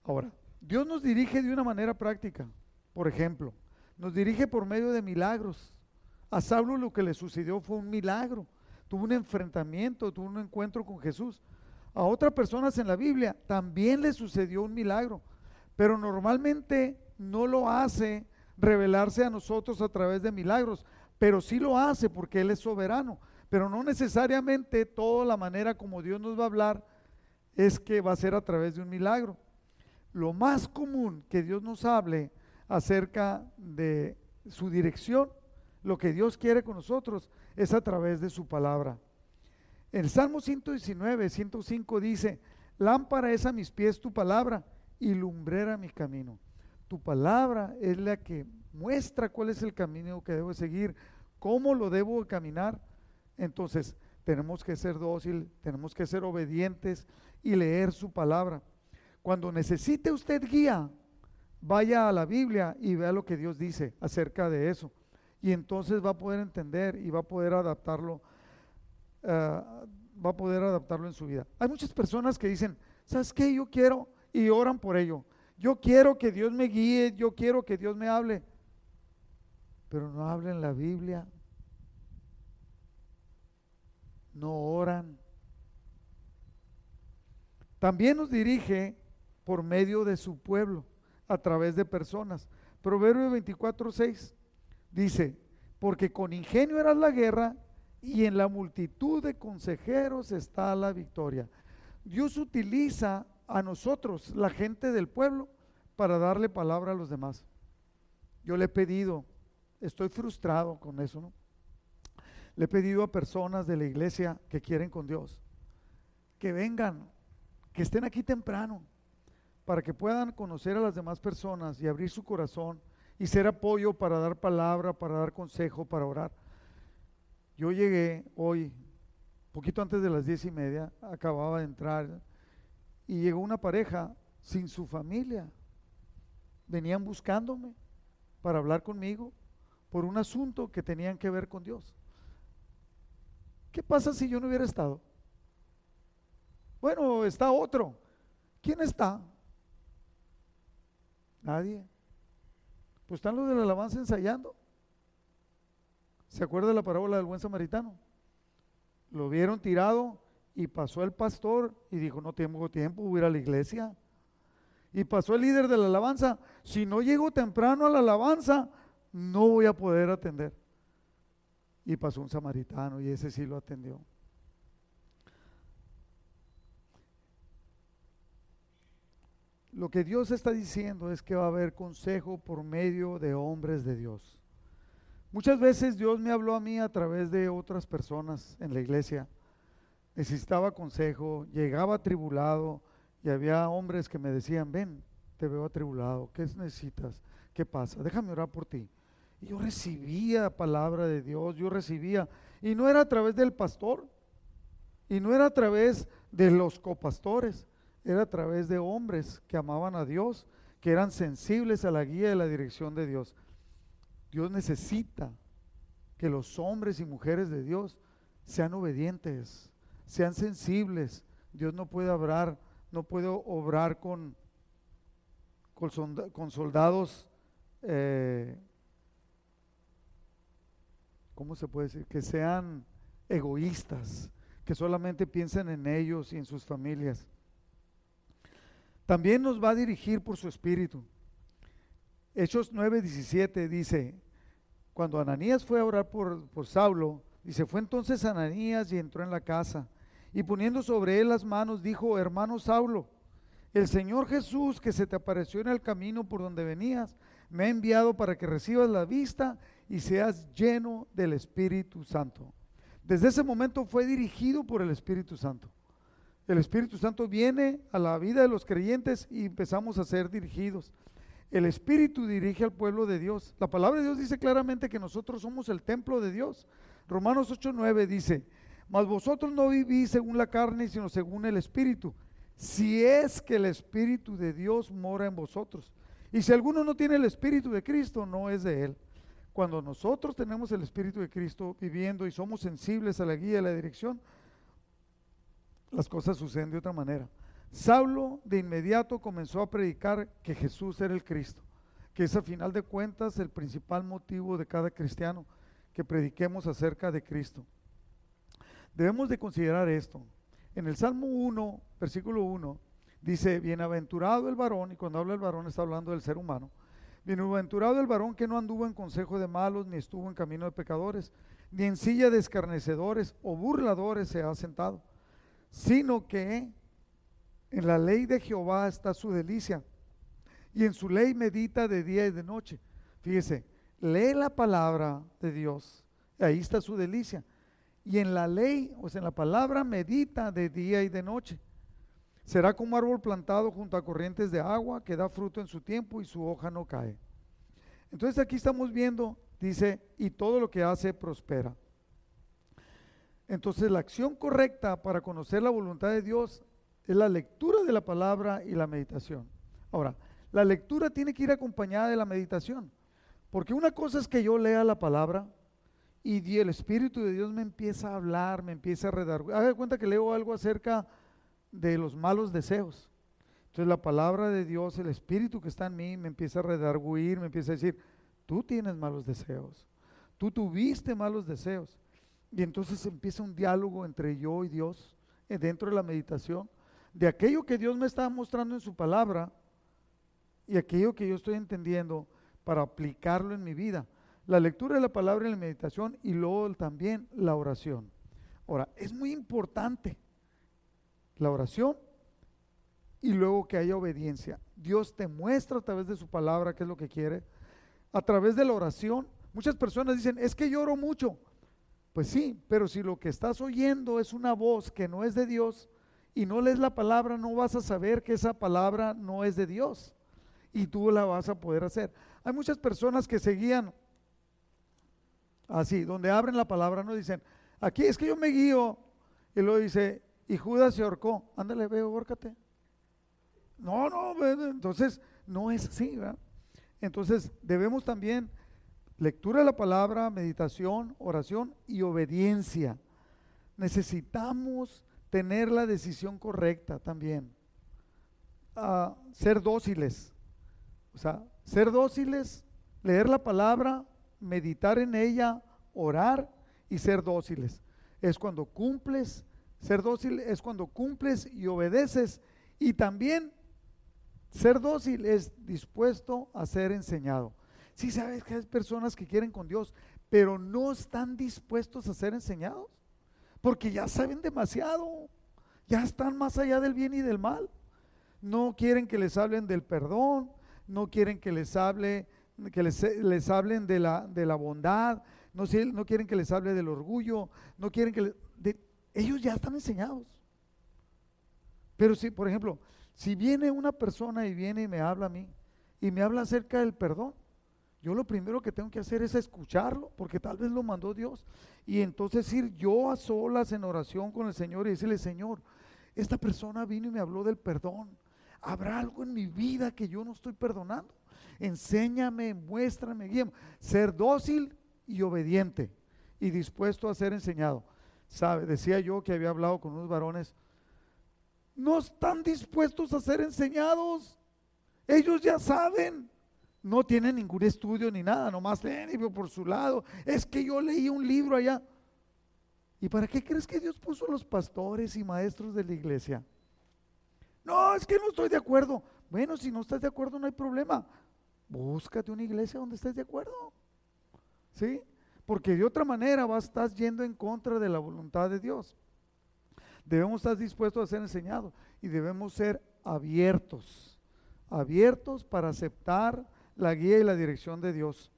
Ahora, Dios nos dirige de una manera práctica. Por ejemplo, nos dirige por medio de milagros. A Saulo lo que le sucedió fue un milagro. Tuvo un enfrentamiento, tuvo un encuentro con Jesús. A otras personas en la Biblia también le sucedió un milagro, pero normalmente no lo hace revelarse a nosotros a través de milagros, pero sí lo hace porque Él es soberano pero no necesariamente toda la manera como Dios nos va a hablar es que va a ser a través de un milagro. Lo más común que Dios nos hable acerca de su dirección, lo que Dios quiere con nosotros, es a través de su palabra. El Salmo 119, 105 dice, lámpara es a mis pies tu palabra y lumbrera mi camino. Tu palabra es la que muestra cuál es el camino que debo seguir, cómo lo debo caminar entonces, tenemos que ser dóciles, tenemos que ser obedientes y leer su palabra. Cuando necesite usted guía, vaya a la Biblia y vea lo que Dios dice acerca de eso. Y entonces va a poder entender y va a poder adaptarlo, eh, va a poder adaptarlo en su vida. Hay muchas personas que dicen, ¿sabes qué? Yo quiero y oran por ello. Yo quiero que Dios me guíe, yo quiero que Dios me hable. Pero no hablen la Biblia, no oran. También nos dirige por medio de su pueblo, a través de personas. Proverbio 24, 6 dice, porque con ingenio era la guerra y en la multitud de consejeros está la victoria. Dios utiliza a nosotros, la gente del pueblo, para darle palabra a los demás. Yo le he pedido, estoy frustrado con eso, ¿no? Le he pedido a personas de la iglesia que quieren con Dios que vengan, que estén aquí temprano, para que puedan conocer a las demás personas y abrir su corazón y ser apoyo para dar palabra, para dar consejo, para orar. Yo llegué hoy, poquito antes de las diez y media, acababa de entrar y llegó una pareja sin su familia. Venían buscándome para hablar conmigo por un asunto que tenían que ver con Dios. ¿Qué pasa si yo no hubiera estado? Bueno, está otro. ¿Quién está? Nadie. Pues están los de la alabanza ensayando. ¿Se acuerda de la parábola del buen samaritano? Lo vieron tirado y pasó el pastor y dijo, no tengo tiempo, voy a ir a la iglesia. Y pasó el líder de la alabanza, si no llego temprano a la alabanza, no voy a poder atender y pasó un samaritano y ese sí lo atendió. Lo que Dios está diciendo es que va a haber consejo por medio de hombres de Dios. Muchas veces Dios me habló a mí a través de otras personas en la iglesia. Necesitaba consejo, llegaba atribulado y había hombres que me decían, ven, te veo atribulado, ¿qué necesitas? ¿Qué pasa? Déjame orar por ti. Yo recibía palabra de Dios, yo recibía. Y no era a través del pastor, y no era a través de los copastores, era a través de hombres que amaban a Dios, que eran sensibles a la guía y la dirección de Dios. Dios necesita que los hombres y mujeres de Dios sean obedientes, sean sensibles. Dios no puede obrar, no puede obrar con, con, soldados eh, ¿cómo se puede decir? Que sean egoístas, que solamente piensen en ellos y en sus familias. También nos va a dirigir por su espíritu. Hechos 9:17 dice, cuando Ananías fue a orar por, por Saulo, dice, fue entonces Ananías y entró en la casa. Y poniendo sobre él las manos, dijo, hermano Saulo, el Señor Jesús que se te apareció en el camino por donde venías, me ha enviado para que recibas la vista y seas lleno del Espíritu Santo. Desde ese momento fue dirigido por el Espíritu Santo. El Espíritu Santo viene a la vida de los creyentes y empezamos a ser dirigidos. El Espíritu dirige al pueblo de Dios. La palabra de Dios dice claramente que nosotros somos el templo de Dios. Romanos 8:9 dice, mas vosotros no vivís según la carne, sino según el Espíritu. Si es que el Espíritu de Dios mora en vosotros. Y si alguno no tiene el Espíritu de Cristo, no es de él. Cuando nosotros tenemos el Espíritu de Cristo viviendo y somos sensibles a la guía y a la dirección, las cosas suceden de otra manera. Saulo de inmediato comenzó a predicar que Jesús era el Cristo, que es a final de cuentas el principal motivo de cada cristiano, que prediquemos acerca de Cristo. Debemos de considerar esto. En el Salmo 1, versículo 1, dice, bienaventurado el varón, y cuando habla el varón está hablando del ser humano, bienaventurado el varón que no anduvo en consejo de malos, ni estuvo en camino de pecadores, ni en silla de escarnecedores o burladores se ha sentado, sino que en la ley de Jehová está su delicia, y en su ley medita de día y de noche. Fíjese, lee la palabra de Dios, ahí está su delicia. Y en la ley, o sea, en la palabra medita de día y de noche. Será como árbol plantado junto a corrientes de agua que da fruto en su tiempo y su hoja no cae. Entonces aquí estamos viendo, dice, y todo lo que hace prospera. Entonces la acción correcta para conocer la voluntad de Dios es la lectura de la palabra y la meditación. Ahora, la lectura tiene que ir acompañada de la meditación, porque una cosa es que yo lea la palabra y el Espíritu de Dios me empieza a hablar, me empieza a redar. Haga cuenta que leo algo acerca de los malos deseos. Entonces la palabra de Dios, el Espíritu que está en mí, me empieza a redarguir, me empieza a decir, tú tienes malos deseos, tú tuviste malos deseos. Y entonces empieza un diálogo entre yo y Dios eh, dentro de la meditación de aquello que Dios me está mostrando en su palabra y aquello que yo estoy entendiendo para aplicarlo en mi vida. La lectura de la palabra y la meditación y luego también la oración. Ahora, es muy importante la oración y luego que haya obediencia. Dios te muestra a través de su palabra qué es lo que quiere. A través de la oración, muchas personas dicen, es que lloro mucho. Pues sí, pero si lo que estás oyendo es una voz que no es de Dios, y no lees la palabra, no vas a saber que esa palabra no es de Dios y tú la vas a poder hacer. Hay muchas personas que seguían así, donde abren la palabra, no dicen, aquí es que yo me guío, y luego dice, y Judas se ahorcó, ándale, ve, ahórcate. No, no, entonces no es así, ¿verdad? Entonces debemos también lectura de la palabra, meditación, oración y obediencia. Necesitamos tener la decisión correcta también. ser dóciles. O sea, ser dóciles, leer la palabra, meditar en ella, orar y ser dóciles. Es cuando cumples, ser dócil es cuando cumples y obedeces. Y también ser dócil es dispuesto a ser enseñado. Si sabes que hay personas que quieren con Dios, pero no están dispuestos a ser enseñados porque ya saben demasiado, ya están más allá del bien y del mal. No quieren que les hablen del perdón, no quieren que les hable que les, hablen de la, de la bondad, no, no, quieren que les hable del orgullo, no quieren que ellos ya están enseñados. Pero si, por ejemplo, si viene una persona y viene y me habla a mí y me habla acerca del perdón, yo lo primero que tengo que hacer es escucharlo, porque tal vez lo mandó Dios. Y entonces ir yo a solas en oración con el Señor y decirle, Señor, esta persona vino y me habló del perdón. ¿Habrá algo en mi vida que yo no estoy perdonando? Enséñame, muéstrame, guíame. Ser dócil y obediente y dispuesto a ser enseñado. ¿Sabe? Decía yo que había hablado con unos varones. No están dispuestos a ser enseñados. Ellos ya saben no tiene ningún estudio ni nada, nomás leen por su lado. Es que yo leí un libro allá. ¿Y para qué crees que Dios puso a los pastores y maestros de la iglesia? No, es que no estoy de acuerdo. Bueno, si no estás de acuerdo no hay problema. Búscate una iglesia donde estés de acuerdo. ¿sí? Porque de otra manera vas a estar yendo en contra de la voluntad de Dios. Debemos estar dispuestos a ser enseñados y debemos ser abiertos, abiertos para aceptar la guía y la dirección de Dios.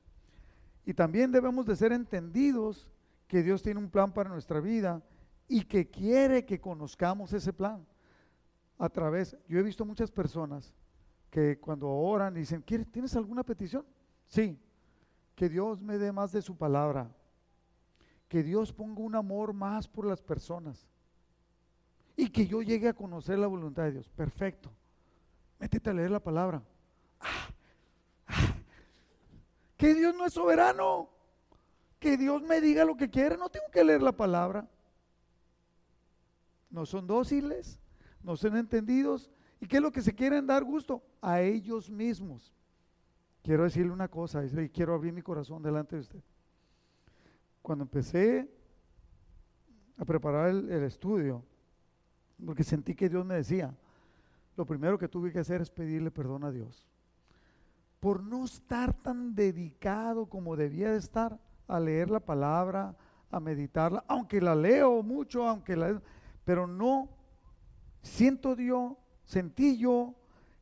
Y también debemos de ser entendidos que Dios tiene un plan para nuestra vida y que quiere que conozcamos ese plan. A través, yo he visto muchas personas que cuando oran dicen, ¿tienes alguna petición? Sí, que Dios me dé más de su palabra, que Dios ponga un amor más por las personas y que yo llegue a conocer la voluntad de Dios. Perfecto. Métete a leer la palabra. Ah, ah. Que Dios no es soberano. Que Dios me diga lo que quiere. No tengo que leer la palabra. No son dóciles, no son entendidos. ¿Y qué es lo que se quieren dar gusto? A ellos mismos. Quiero decirle una cosa y quiero abrir mi corazón delante de usted. Cuando empecé a preparar el, estudio, porque sentí que Dios me decía, lo primero que tuve que hacer es pedirle perdón a Dios. Por no estar tan dedicado como debía de estar a leer la palabra, a meditarla, aunque la leo mucho, aunque la pero no siento Dios, sentí yo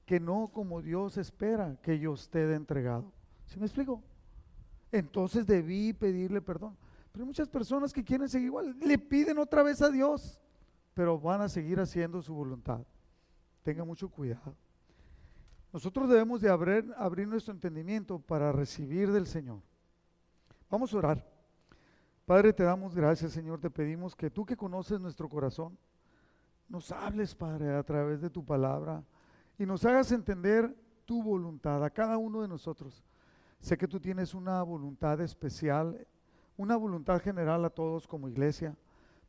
que no como Dios espera que yo esté entregado. ¿Sí me explico? Entonces debí pedirle perdón. Pero hay muchas personas que quieren seguir igual, le piden otra vez a Dios pero van a seguir haciendo su voluntad. Tenga mucho cuidado. Nosotros debemos de abrir, abrir nuestro entendimiento para recibir del Señor. Vamos a orar. Padre, te damos gracias, Señor. Te pedimos que tú que conoces nuestro corazón, nos hables, Padre, a través de tu palabra y nos hagas entender tu voluntad a cada uno de nosotros. Sé que tú tienes una voluntad especial, una voluntad general a todos como iglesia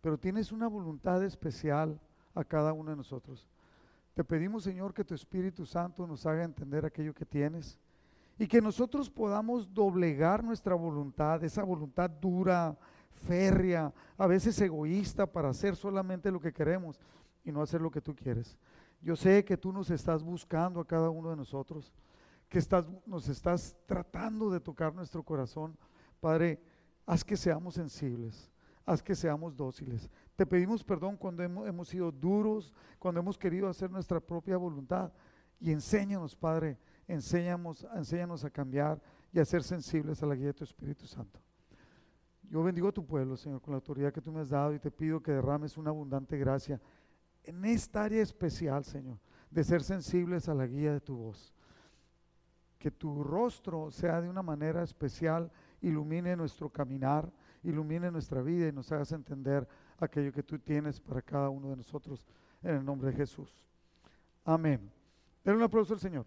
pero tienes una voluntad especial a cada uno de nosotros. Te pedimos, Señor, que tu Espíritu Santo nos haga entender aquello que tienes y que nosotros podamos doblegar nuestra voluntad, esa voluntad dura, férrea, a veces egoísta para hacer solamente lo que queremos y no hacer lo que tú quieres. Yo sé que tú nos estás buscando a cada uno de nosotros, que estás, nos estás tratando de tocar nuestro corazón. Padre, haz que seamos sensibles haz que seamos dóciles. Te pedimos perdón cuando hemos, sido duros, cuando hemos querido hacer nuestra propia voluntad. Y enséñanos, Padre, enséñanos, enséñanos a cambiar y a ser sensibles a la guía de tu Espíritu Santo. Yo bendigo a tu pueblo, Señor, con la autoridad que tú me has dado y te pido que derrames una abundante gracia en esta área especial, Señor, de ser sensibles a la guía de tu voz. Que tu rostro sea de una manera especial, ilumine nuestro caminar ilumine nuestra vida y nos hagas entender aquello que tú tienes para cada uno de nosotros en el nombre de Jesús. Amén. Denle un aplauso al Señor.